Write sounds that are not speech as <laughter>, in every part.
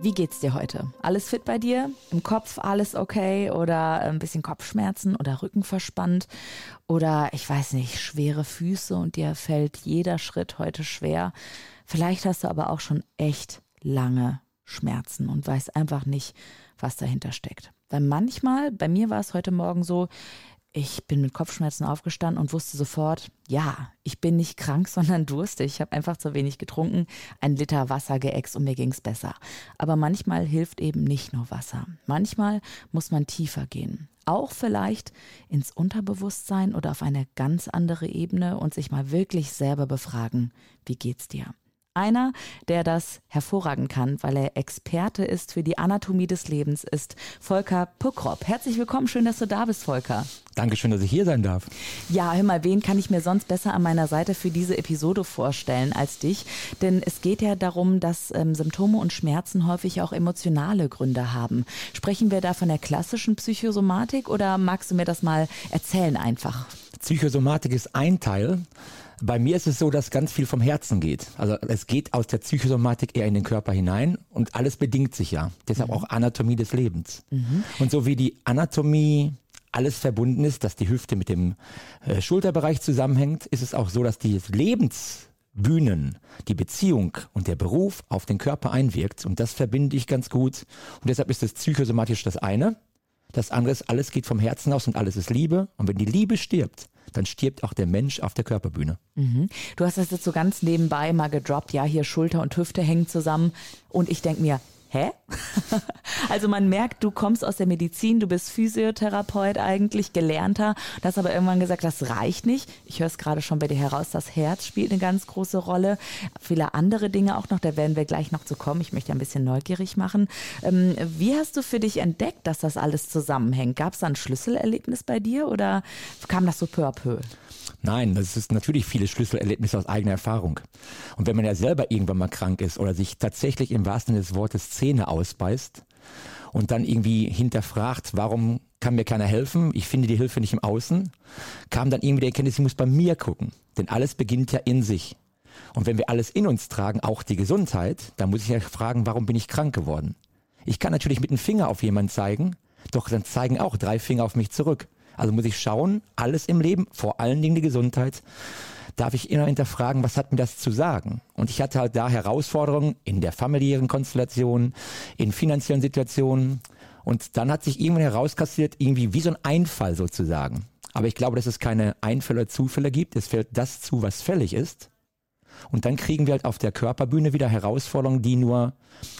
Wie geht's dir heute? Alles fit bei dir? Im Kopf alles okay? Oder ein bisschen Kopfschmerzen oder Rücken verspannt? Oder ich weiß nicht, schwere Füße und dir fällt jeder Schritt heute schwer? Vielleicht hast du aber auch schon echt lange Schmerzen und weißt einfach nicht, was dahinter steckt. Weil manchmal, bei mir war es heute Morgen so, ich bin mit Kopfschmerzen aufgestanden und wusste sofort, ja, ich bin nicht krank, <laughs> sondern durstig. Ich habe einfach zu wenig getrunken, ein Liter Wasser geäxt und mir ging's besser. Aber manchmal hilft eben nicht nur Wasser. Manchmal muss man tiefer gehen. Auch vielleicht ins Unterbewusstsein oder auf eine ganz andere Ebene und sich mal wirklich selber befragen, wie geht's dir? Einer, der das hervorragend kann, weil er Experte ist für die Anatomie des Lebens, ist Volker Puckrop. Herzlich willkommen, schön, dass du da bist, Volker. Dankeschön, dass ich hier sein darf. Ja, hör mal, wen kann ich mir sonst besser an meiner Seite für diese Episode vorstellen als dich? Denn es geht ja darum, dass ähm, Symptome und Schmerzen häufig auch emotionale Gründe haben. Sprechen wir da von der klassischen Psychosomatik oder magst du mir das mal erzählen einfach? Psychosomatik ist ein Teil. Bei mir ist es so, dass ganz viel vom Herzen geht. Also es geht aus der Psychosomatik eher in den Körper hinein und alles bedingt sich ja. Deshalb mhm. auch Anatomie des Lebens. Mhm. Und so wie die Anatomie alles verbunden ist, dass die Hüfte mit dem äh, Schulterbereich zusammenhängt, ist es auch so, dass die Lebensbühnen, die Beziehung und der Beruf auf den Körper einwirkt. Und das verbinde ich ganz gut. Und deshalb ist das psychosomatisch das eine. Das andere ist, alles geht vom Herzen aus und alles ist Liebe. Und wenn die Liebe stirbt, dann stirbt auch der Mensch auf der Körperbühne. Mhm. Du hast das jetzt so ganz nebenbei mal gedroppt, ja, hier Schulter und Hüfte hängen zusammen. Und ich denke mir, hä? <laughs> also man merkt, du kommst aus der Medizin, du bist Physiotherapeut eigentlich, gelernter. Du hast aber irgendwann gesagt, das reicht nicht. Ich höre es gerade schon bei dir heraus, das Herz spielt eine ganz große Rolle. Viele andere Dinge auch noch, da werden wir gleich noch zu kommen. Ich möchte ein bisschen neugierig machen. Ähm, wie hast du für dich entdeckt, dass das alles zusammenhängt? Gab es da ein Schlüsselerlebnis bei dir oder kam das so peu à peu? Nein, das ist natürlich viele Schlüsselerlebnisse aus eigener Erfahrung. Und wenn man ja selber irgendwann mal krank ist oder sich tatsächlich im wahrsten Sinne des Wortes Zähne ausbeißt und dann irgendwie hinterfragt, warum kann mir keiner helfen, ich finde die Hilfe nicht im Außen, kam dann irgendwie die Erkenntnis, ich muss bei mir gucken. Denn alles beginnt ja in sich. Und wenn wir alles in uns tragen, auch die Gesundheit, dann muss ich ja fragen, warum bin ich krank geworden? Ich kann natürlich mit dem Finger auf jemanden zeigen, doch dann zeigen auch drei Finger auf mich zurück. Also muss ich schauen, alles im Leben, vor allen Dingen die Gesundheit, darf ich immer hinterfragen, was hat mir das zu sagen? Und ich hatte halt da Herausforderungen in der familiären Konstellation, in finanziellen Situationen. Und dann hat sich irgendwann herauskassiert, irgendwie wie so ein Einfall sozusagen. Aber ich glaube, dass es keine Einfälle oder Zufälle gibt. Es fällt das zu, was fällig ist. Und dann kriegen wir halt auf der Körperbühne wieder Herausforderungen, die nur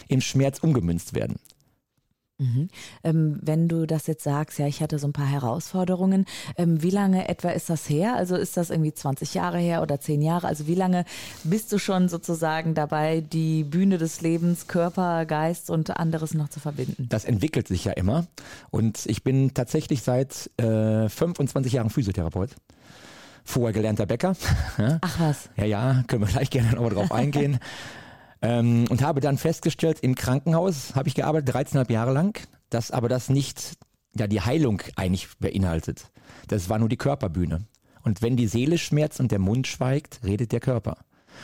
im Schmerz umgemünzt werden. Mhm. Ähm, wenn du das jetzt sagst, ja, ich hatte so ein paar Herausforderungen, ähm, wie lange etwa ist das her? Also ist das irgendwie 20 Jahre her oder 10 Jahre? Also wie lange bist du schon sozusagen dabei, die Bühne des Lebens, Körper, Geist und anderes noch zu verbinden? Das entwickelt sich ja immer. Und ich bin tatsächlich seit äh, 25 Jahren Physiotherapeut vorher gelernter Bäcker. <laughs> Ach was. Ja, ja, können wir gleich gerne nochmal drauf eingehen. <laughs> Ähm, und habe dann festgestellt, im Krankenhaus habe ich gearbeitet, 13,5 Jahre lang, dass aber das nicht ja, die Heilung eigentlich beinhaltet. Das war nur die Körperbühne. Und wenn die Seele schmerzt und der Mund schweigt, redet der Körper.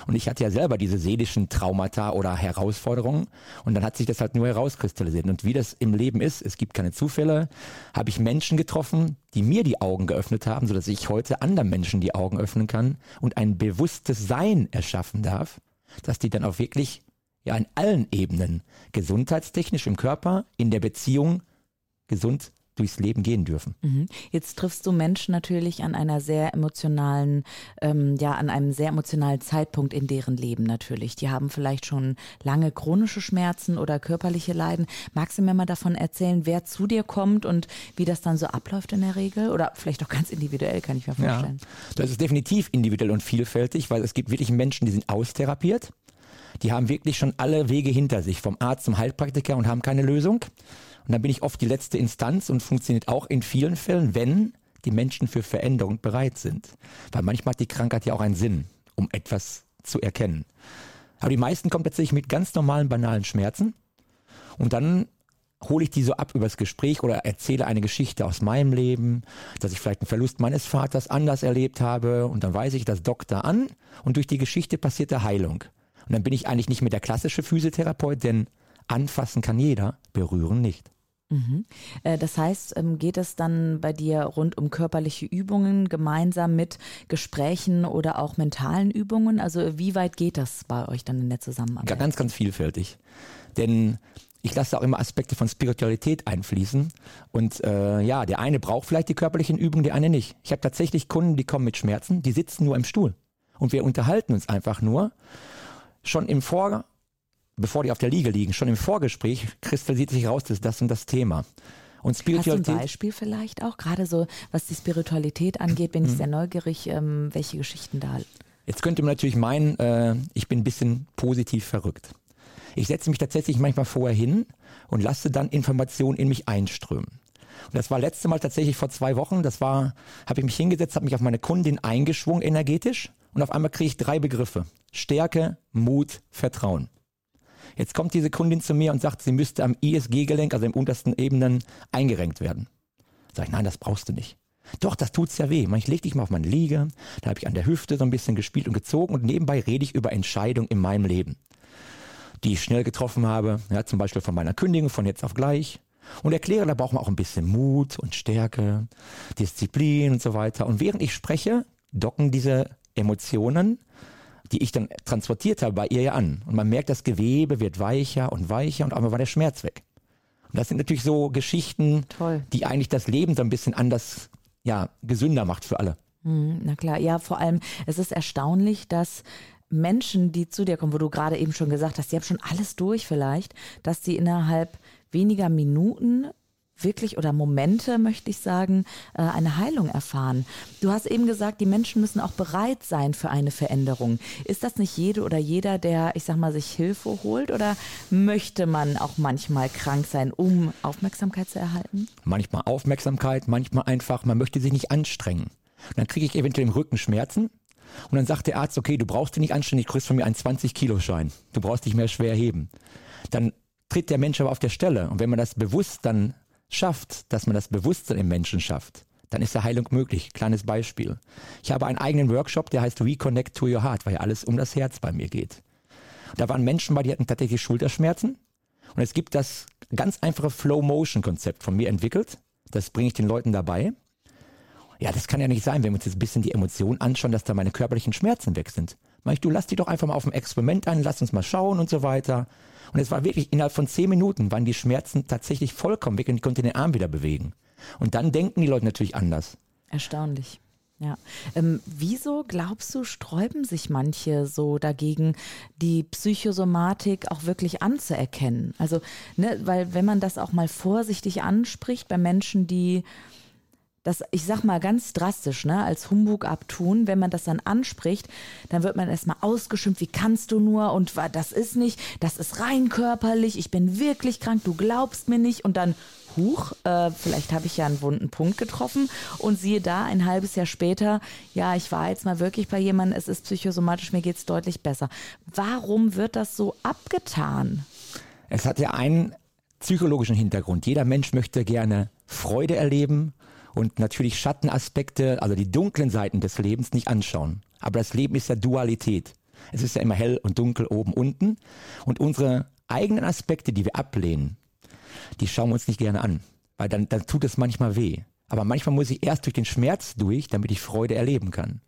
Und ich hatte ja selber diese seelischen Traumata oder Herausforderungen und dann hat sich das halt nur herauskristallisiert. Und wie das im Leben ist, es gibt keine Zufälle, habe ich Menschen getroffen, die mir die Augen geöffnet haben, sodass ich heute anderen Menschen die Augen öffnen kann und ein bewusstes Sein erschaffen darf dass die dann auch wirklich ja in allen Ebenen gesundheitstechnisch im Körper, in der Beziehung gesund durchs Leben gehen dürfen. Mhm. Jetzt triffst du Menschen natürlich an einer sehr emotionalen, ähm, ja, an einem sehr emotionalen Zeitpunkt in deren Leben natürlich. Die haben vielleicht schon lange chronische Schmerzen oder körperliche Leiden. Magst du mir mal davon erzählen, wer zu dir kommt und wie das dann so abläuft in der Regel? Oder vielleicht auch ganz individuell, kann ich mir vorstellen. Ja, das ist definitiv individuell und vielfältig, weil es gibt wirklich Menschen, die sind austherapiert. Die haben wirklich schon alle Wege hinter sich, vom Arzt zum Heilpraktiker und haben keine Lösung. Und dann bin ich oft die letzte Instanz und funktioniert auch in vielen Fällen, wenn die Menschen für Veränderung bereit sind. Weil manchmal hat die Krankheit ja auch einen Sinn, um etwas zu erkennen. Aber die meisten kommen tatsächlich mit ganz normalen, banalen Schmerzen. Und dann hole ich die so ab übers Gespräch oder erzähle eine Geschichte aus meinem Leben, dass ich vielleicht einen Verlust meines Vaters anders erlebt habe und dann weise ich das Doktor an und durch die Geschichte passiert der Heilung. Und dann bin ich eigentlich nicht mehr der klassische Physiotherapeut, denn anfassen kann jeder, berühren nicht. Mhm. Äh, das heißt, ähm, geht es dann bei dir rund um körperliche Übungen gemeinsam mit Gesprächen oder auch mentalen Übungen? Also wie weit geht das bei euch dann in der Zusammenarbeit? Ganz, ganz vielfältig. Denn ich lasse auch immer Aspekte von Spiritualität einfließen. Und äh, ja, der eine braucht vielleicht die körperlichen Übungen, der eine nicht. Ich habe tatsächlich Kunden, die kommen mit Schmerzen, die sitzen nur im Stuhl. Und wir unterhalten uns einfach nur. Schon im Vor, bevor die auf der Liege liegen, schon im Vorgespräch kristallisiert sich raus, das ist das und das Thema. Und Spiritualität. Hast du ein Beispiel vielleicht auch? Gerade so, was die Spiritualität angeht, bin ich mhm. sehr neugierig, ähm, welche Geschichten da. Jetzt könnte man natürlich meinen, äh, ich bin ein bisschen positiv verrückt. Ich setze mich tatsächlich manchmal vorher hin und lasse dann Informationen in mich einströmen. Und das war letzte Mal tatsächlich vor zwei Wochen. Das war, habe ich mich hingesetzt, habe mich auf meine Kundin eingeschwungen energetisch und auf einmal kriege ich drei Begriffe. Stärke, Mut, Vertrauen. Jetzt kommt diese Kundin zu mir und sagt, sie müsste am ISG-Gelenk, also im untersten Ebenen, eingerenkt werden. Sag ich, nein, das brauchst du nicht. Doch, das tut's ja weh. Ich leg dich mal auf meine Liege, da habe ich an der Hüfte so ein bisschen gespielt und gezogen und nebenbei rede ich über Entscheidungen in meinem Leben die ich schnell getroffen habe, ja, zum Beispiel von meiner Kündigung von jetzt auf gleich. Und erkläre, da braucht man auch ein bisschen Mut und Stärke, Disziplin und so weiter. Und während ich spreche, docken diese Emotionen, die ich dann transportiert habe, bei ihr ja an. Und man merkt, das Gewebe wird weicher und weicher und einmal war der Schmerz weg. Und das sind natürlich so Geschichten, Toll. die eigentlich das Leben so ein bisschen anders, ja, gesünder macht für alle. Hm, na klar, ja, vor allem, es ist erstaunlich, dass Menschen, die zu dir kommen, wo du gerade eben schon gesagt hast, die haben schon alles durch vielleicht, dass die innerhalb weniger Minuten wirklich oder Momente, möchte ich sagen, äh, eine Heilung erfahren. Du hast eben gesagt, die Menschen müssen auch bereit sein für eine Veränderung. Ist das nicht jede oder jeder, der, ich sag mal, sich Hilfe holt oder möchte man auch manchmal krank sein, um Aufmerksamkeit zu erhalten? Manchmal Aufmerksamkeit, manchmal einfach, man möchte sich nicht anstrengen. dann kriege ich eventuell im Rücken Schmerzen und dann sagt der Arzt, okay, du brauchst dich nicht anständig, du kriegst von mir einen 20-Kilo-Schein. Du brauchst dich mehr schwer heben. Dann tritt der Mensch aber auf der Stelle. Und wenn man das bewusst dann schafft, dass man das Bewusstsein im Menschen schafft, dann ist der Heilung möglich. Kleines Beispiel. Ich habe einen eigenen Workshop, der heißt Reconnect to Your Heart, weil ja alles um das Herz bei mir geht. Und da waren Menschen bei, die hatten tatsächlich Schulterschmerzen. Und es gibt das ganz einfache Flow-Motion-Konzept von mir entwickelt. Das bringe ich den Leuten dabei ja, das kann ja nicht sein, wenn wir uns jetzt ein bisschen die Emotionen anschauen, dass da meine körperlichen Schmerzen weg sind. Mach ich, du lass die doch einfach mal auf ein Experiment ein, lass uns mal schauen und so weiter. Und es war wirklich, innerhalb von zehn Minuten waren die Schmerzen tatsächlich vollkommen weg und ich konnte den Arm wieder bewegen. Und dann denken die Leute natürlich anders. Erstaunlich. Ja. Ähm, wieso glaubst du, sträuben sich manche so dagegen, die Psychosomatik auch wirklich anzuerkennen? Also, ne, weil wenn man das auch mal vorsichtig anspricht bei Menschen, die das, ich sag mal ganz drastisch, ne, als Humbug abtun, wenn man das dann anspricht, dann wird man erstmal ausgeschimpft, wie kannst du nur und das ist nicht, das ist rein körperlich, ich bin wirklich krank, du glaubst mir nicht und dann, huch, äh, vielleicht habe ich ja einen wunden Punkt getroffen und siehe da, ein halbes Jahr später, ja, ich war jetzt mal wirklich bei jemandem, es ist psychosomatisch, mir geht's deutlich besser. Warum wird das so abgetan? Es hat ja einen psychologischen Hintergrund. Jeder Mensch möchte gerne Freude erleben und natürlich Schattenaspekte, also die dunklen Seiten des Lebens nicht anschauen. Aber das Leben ist ja Dualität. Es ist ja immer hell und dunkel oben, unten. Und unsere eigenen Aspekte, die wir ablehnen, die schauen wir uns nicht gerne an. Weil dann, dann tut es manchmal weh. Aber manchmal muss ich erst durch den Schmerz durch, damit ich Freude erleben kann.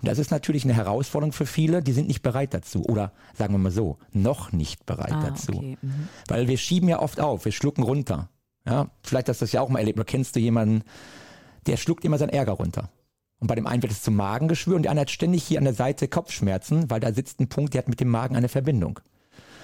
Und das ist natürlich eine Herausforderung für viele, die sind nicht bereit dazu. Oder sagen wir mal so, noch nicht bereit ah, dazu. Okay. Mhm. Weil wir schieben ja oft auf, wir schlucken runter. Ja, vielleicht hast du das ja auch mal erlebt. Oder kennst du jemanden, der schluckt immer seinen Ärger runter. Und bei dem einen wird es zum Magengeschwür und der andere hat ständig hier an der Seite Kopfschmerzen, weil da sitzt ein Punkt, der hat mit dem Magen eine Verbindung.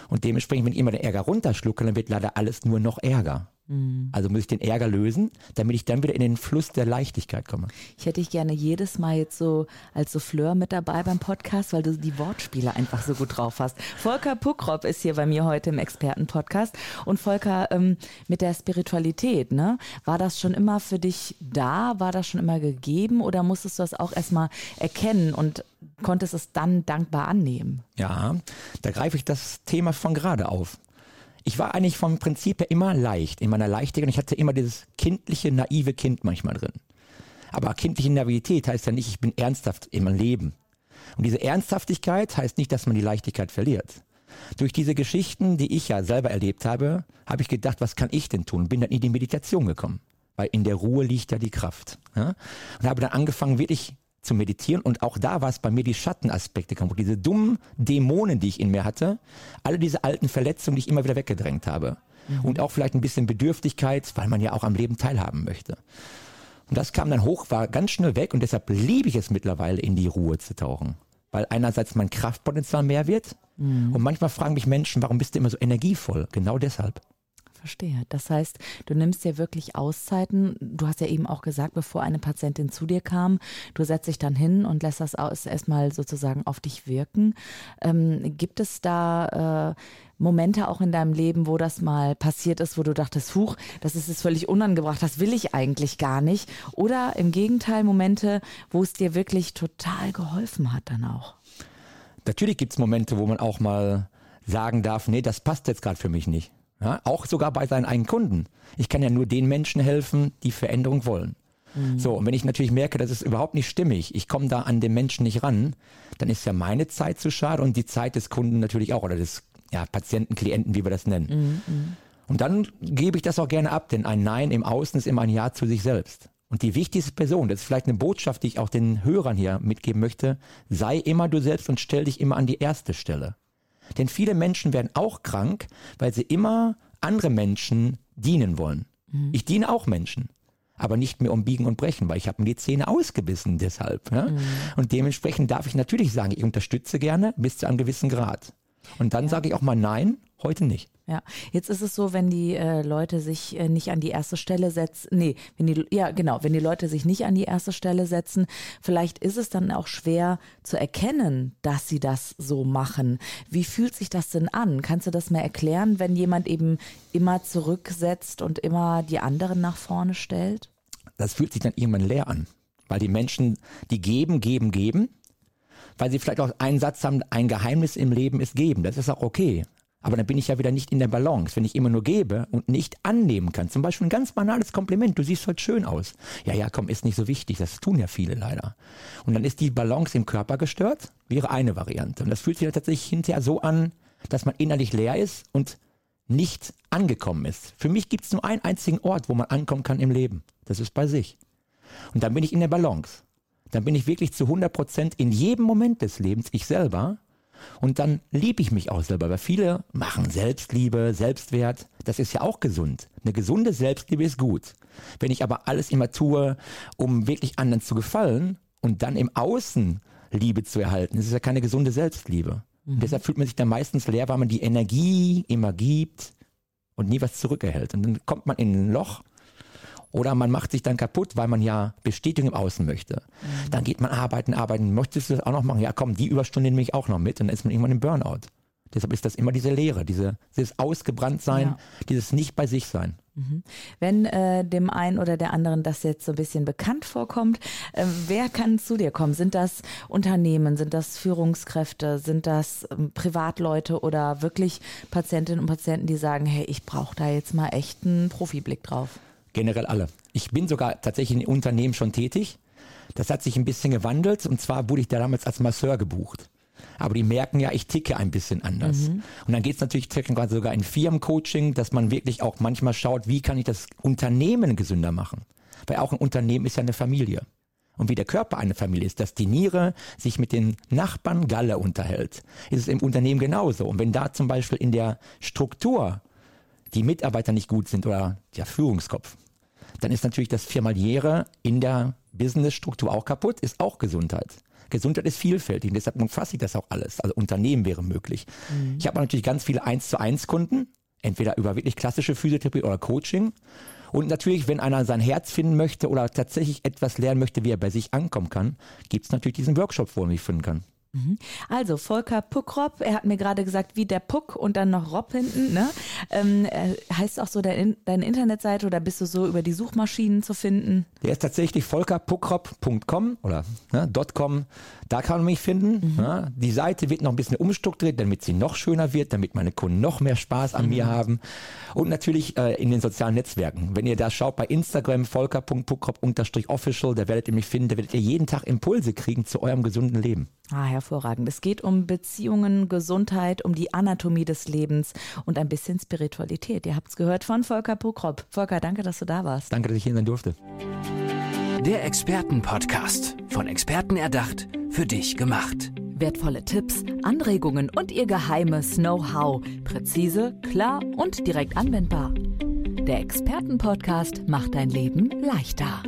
Und dementsprechend, wenn ich immer den Ärger runterschlucke, dann wird leider alles nur noch Ärger. Mhm. Also muss ich den Ärger lösen, damit ich dann wieder in den Fluss der Leichtigkeit komme. Ich hätte dich gerne jedes Mal jetzt so als Souffleur mit dabei beim Podcast, weil du die Wortspiele einfach so gut drauf hast. Volker Puckrop ist hier bei mir heute im Expertenpodcast. Und Volker, ähm, mit der Spiritualität, ne? War das schon immer für dich da? War das schon immer gegeben? Oder musstest du das auch erstmal erkennen und konntest es dann dankbar annehmen? Ja, da greife ich das Thema von gerade auf ich war eigentlich vom Prinzip her immer leicht, in meiner Leichtigkeit. Und ich hatte immer dieses kindliche, naive Kind manchmal drin. Aber kindliche Naivität heißt ja nicht, ich bin ernsthaft im Leben. Und diese Ernsthaftigkeit heißt nicht, dass man die Leichtigkeit verliert. Durch diese Geschichten, die ich ja selber erlebt habe, habe ich gedacht, was kann ich denn tun? Bin dann in die Meditation gekommen. Weil in der Ruhe liegt ja die Kraft. Ja? Und habe dann angefangen, wirklich zu meditieren und auch da war es bei mir die Schattenaspekte kaputt. Diese dummen Dämonen, die ich in mir hatte, alle diese alten Verletzungen, die ich immer wieder weggedrängt habe. Mhm. Und auch vielleicht ein bisschen Bedürftigkeit, weil man ja auch am Leben teilhaben möchte. Und das kam dann hoch, war ganz schnell weg und deshalb liebe ich es mittlerweile, in die Ruhe zu tauchen. Weil einerseits mein Kraftpotenzial mehr wird mhm. und manchmal fragen mich Menschen, warum bist du immer so energievoll? Genau deshalb verstehe. Das heißt, du nimmst dir wirklich Auszeiten. Du hast ja eben auch gesagt, bevor eine Patientin zu dir kam, du setzt dich dann hin und lässt das erstmal sozusagen auf dich wirken. Ähm, gibt es da äh, Momente auch in deinem Leben, wo das mal passiert ist, wo du dachtest, huch, das ist jetzt völlig unangebracht, das will ich eigentlich gar nicht? Oder im Gegenteil Momente, wo es dir wirklich total geholfen hat dann auch? Natürlich gibt es Momente, wo man auch mal sagen darf, nee, das passt jetzt gerade für mich nicht. Ja, auch sogar bei seinen eigenen Kunden. Ich kann ja nur den Menschen helfen, die Veränderung wollen. Mhm. So, und wenn ich natürlich merke, das ist überhaupt nicht stimmig, ich komme da an den Menschen nicht ran, dann ist ja meine Zeit zu schade und die Zeit des Kunden natürlich auch oder des ja, Patienten, Klienten, wie wir das nennen. Mhm. mhm. Und dann gebe ich das auch gerne ab, denn ein Nein im Außen ist immer ein Ja zu sich selbst. Und die wichtigste Person, das ist vielleicht eine Botschaft, die ich auch den Hörern hier mitgeben möchte, sei immer du selbst und stell dich immer an die erste Stelle. Denn viele Menschen werden auch krank, weil sie immer andere Menschen dienen wollen. Mhm. Ich diene auch Menschen aber nicht mehr um Biegen und Brechen, weil ich habe mir die Zähne ausgebissen deshalb. Ja? Mhm. Und dementsprechend darf ich natürlich sagen, ich unterstütze gerne bis zu einem gewissen Grad. Und dann ja. sage ich auch mal nein, heute nicht. Ja, jetzt ist es so, wenn die äh, Leute sich äh, nicht an die erste Stelle setzen, nee, wenn die, ja genau, wenn die Leute sich nicht an die erste Stelle setzen, vielleicht ist es dann auch schwer zu erkennen, dass sie das so machen. Wie fühlt sich das denn an? Kannst du das mal erklären, wenn jemand eben immer zurücksetzt und immer die anderen nach vorne stellt? Das fühlt sich dann irgendwann leer an, weil die Menschen, die geben, geben, geben, weil sie vielleicht auch einen Satz haben, ein Geheimnis im Leben ist geben. Das ist auch okay. Aber dann bin ich ja wieder nicht in der Balance, wenn ich immer nur gebe und nicht annehmen kann. Zum Beispiel ein ganz banales Kompliment. Du siehst heute schön aus. Ja, ja, komm, ist nicht so wichtig. Das tun ja viele leider. Und dann ist die Balance im Körper gestört. Wäre eine Variante. Und das fühlt sich ja tatsächlich hinterher so an, dass man innerlich leer ist und nicht angekommen ist. Für mich gibt es nur einen einzigen Ort, wo man ankommen kann im Leben. Das ist bei sich. Und dann bin ich in der Balance. Dann bin ich wirklich zu 100 Prozent in jedem Moment des Lebens ich selber und dann liebe ich mich auch selber, weil viele machen Selbstliebe, Selbstwert. Das ist ja auch gesund. Eine gesunde Selbstliebe ist gut. Wenn ich aber alles immer tue, um wirklich anderen zu gefallen und dann im Außen Liebe zu erhalten, das ist ja keine gesunde Selbstliebe. Mhm. Deshalb fühlt man sich dann meistens leer, weil man die Energie immer gibt und nie was zurückerhält. Und dann kommt man in ein Loch oder man macht sich dann kaputt, weil man ja Bestätigung im Außen möchte. Mhm. Dann geht man arbeiten, arbeiten. Möchtest du das auch noch machen? Ja, komm, die Überstunde nehme ich auch noch mit. Und dann ist man irgendwann im Burnout. Deshalb ist das immer diese Leere, diese, dieses Ausgebranntsein, ja. dieses nicht bei sich sein. Mhm. Wenn äh, dem einen oder der anderen das jetzt so ein bisschen bekannt vorkommt, äh, wer kann zu dir kommen? Sind das Unternehmen, sind das Führungskräfte, sind das ähm, Privatleute oder wirklich Patientinnen und Patienten, die sagen, hey, ich brauche da jetzt mal echt einen Profiblick drauf? Generell alle. Ich bin sogar tatsächlich in Unternehmen schon tätig. Das hat sich ein bisschen gewandelt und zwar wurde ich da damals als Masseur gebucht. Aber die merken ja, ich ticke ein bisschen anders. Mhm. Und dann geht es natürlich sogar in Firmencoaching, dass man wirklich auch manchmal schaut, wie kann ich das Unternehmen gesünder machen. Weil auch ein Unternehmen ist ja eine Familie. Und wie der Körper eine Familie ist, dass die Niere sich mit den Nachbarn Galle unterhält, ist es im Unternehmen genauso. Und wenn da zum Beispiel in der Struktur die Mitarbeiter nicht gut sind oder der Führungskopf, dann ist natürlich das Firmaliere in der Businessstruktur auch kaputt, ist auch Gesundheit. Gesundheit ist vielfältig und deshalb umfasse ich das auch alles. Also Unternehmen wäre möglich. Mhm. Ich habe natürlich ganz viele 1 zu 1 Kunden, Entweder über wirklich klassische Physiotherapie oder Coaching. Und natürlich, wenn einer sein Herz finden möchte oder tatsächlich etwas lernen möchte, wie er bei sich ankommen kann, gibt es natürlich diesen Workshop, wo er mich finden kann. Mhm. Also Volker Puckropp, er hat mir gerade gesagt, wie der Puck und dann noch Rob hinten. Ne? Ähm, äh, heißt auch so dein, deine Internetseite oder bist du so über die Suchmaschinen zu finden? Der ist tatsächlich volkerpuckropp.com oder ne, .com. Da kann man mich finden. Mhm. Ne? Die Seite wird noch ein bisschen umstrukturiert, damit sie noch schöner wird, damit meine Kunden noch mehr Spaß an mhm. mir haben. Und natürlich äh, in den sozialen Netzwerken. Wenn ihr da schaut bei Instagram volker.puckropp-official, da werdet ihr mich finden, da werdet ihr jeden Tag Impulse kriegen zu eurem gesunden Leben. Ah, hervorragend. Es geht um Beziehungen, Gesundheit, um die Anatomie des Lebens und ein bisschen Spiritualität. Ihr habt es gehört von Volker Pukrop. Volker, danke, dass du da warst. Danke, dass ich hier sein durfte. Der Expertenpodcast. Von Experten erdacht, für dich gemacht. Wertvolle Tipps, Anregungen und ihr geheimes Know-how. Präzise, klar und direkt anwendbar. Der Expertenpodcast macht dein Leben leichter.